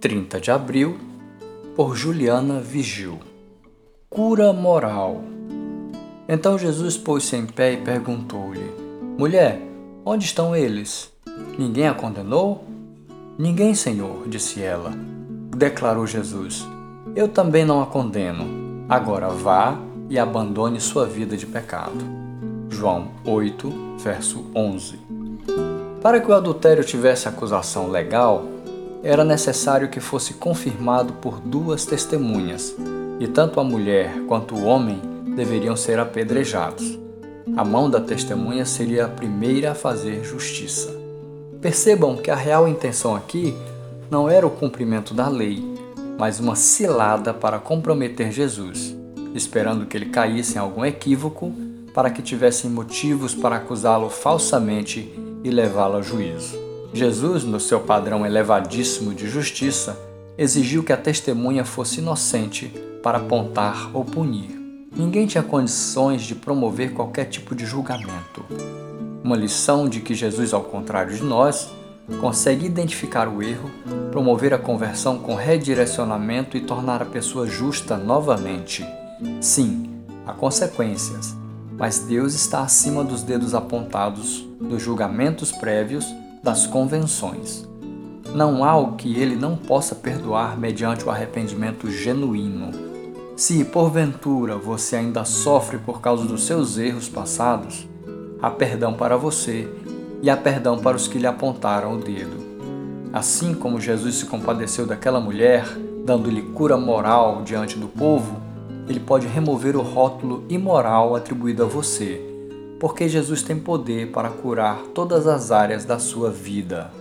30 de abril, por Juliana Vigil. Cura moral. Então Jesus pôs-se em pé e perguntou-lhe: Mulher, onde estão eles? Ninguém a condenou? Ninguém, Senhor, disse ela. Declarou Jesus: Eu também não a condeno. Agora vá e abandone sua vida de pecado. João 8, verso 11. Para que o adultério tivesse acusação legal, era necessário que fosse confirmado por duas testemunhas, e tanto a mulher quanto o homem deveriam ser apedrejados. A mão da testemunha seria a primeira a fazer justiça. Percebam que a real intenção aqui não era o cumprimento da lei, mas uma cilada para comprometer Jesus, esperando que ele caísse em algum equívoco para que tivessem motivos para acusá-lo falsamente e levá-lo a juízo. Jesus, no seu padrão elevadíssimo de justiça, exigiu que a testemunha fosse inocente para apontar ou punir. Ninguém tinha condições de promover qualquer tipo de julgamento. Uma lição de que Jesus, ao contrário de nós, consegue identificar o erro, promover a conversão com redirecionamento e tornar a pessoa justa novamente. Sim, há consequências, mas Deus está acima dos dedos apontados, dos julgamentos prévios das convenções. Não há o que ele não possa perdoar mediante o arrependimento genuíno. Se, porventura, você ainda sofre por causa dos seus erros passados, há perdão para você e há perdão para os que lhe apontaram o dedo. Assim como Jesus se compadeceu daquela mulher, dando-lhe cura moral diante do povo, ele pode remover o rótulo imoral atribuído a você porque Jesus tem poder para curar todas as áreas da sua vida.